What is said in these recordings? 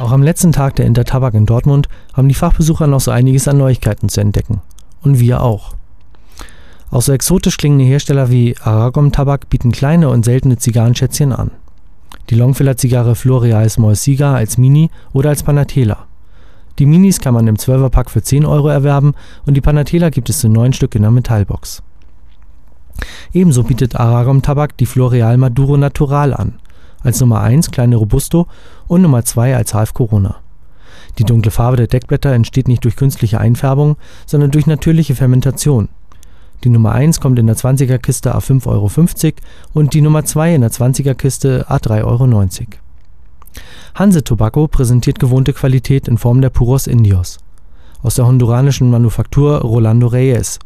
Auch am letzten Tag der Intertabak in Dortmund haben die Fachbesucher noch so einiges an Neuigkeiten zu entdecken. Und wir auch. Auch so exotisch klingende Hersteller wie Aragon Tabak bieten kleine und seltene Zigarrenschätzchen an. Die Longfiller-Zigarre Floreal Small Cigar als Mini oder als Panatela. Die Minis kann man im 12er-Pack für 10 Euro erwerben und die Panatela gibt es in 9 Stück in der Metallbox. Ebenso bietet Aragon Tabak die Floreal Maduro Natural an, als Nummer 1 kleine Robusto und Nummer 2 als Half Corona. Die dunkle Farbe der Deckblätter entsteht nicht durch künstliche Einfärbung, sondern durch natürliche Fermentation. Die Nummer 1 kommt in der 20er Kiste a 5,50 Euro und die Nummer 2 in der 20er Kiste a 3,90 Euro. Hanse Tobacco präsentiert gewohnte Qualität in Form der Puros Indios aus der honduranischen Manufaktur Rolando Reyes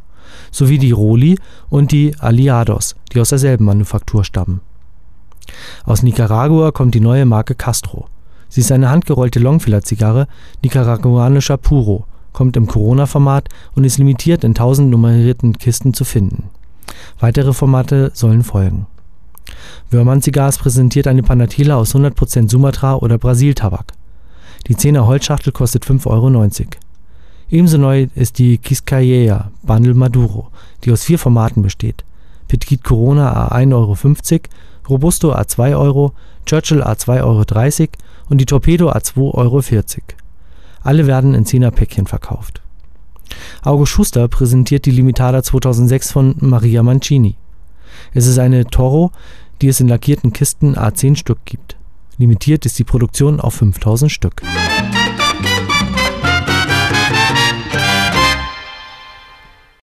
sowie die Roli und die Aliados, die aus derselben Manufaktur stammen. Aus Nicaragua kommt die neue Marke Castro. Sie ist eine handgerollte Longfiller-Zigarre nicaraguanischer Puro, kommt im Corona-Format und ist limitiert in 1000 nummerierten Kisten zu finden. Weitere Formate sollen folgen. Wörmann Cigars präsentiert eine Panatela aus 100% Sumatra oder Brasil-Tabak. Die 10er Holzschachtel kostet 5,90 Euro. Ebenso neu ist die Quisqueya Bundle Maduro, die aus vier Formaten besteht. Petit Corona a 1,50 Euro, Robusto a 2 Euro, Churchill a 2,30 Euro und die Torpedo a 2,40 Euro. Alle werden in 10er Päckchen verkauft. August Schuster präsentiert die Limitada 2006 von Maria Mancini. Es ist eine Toro, die es in lackierten Kisten a 10 Stück gibt. Limitiert ist die Produktion auf 5000 Stück.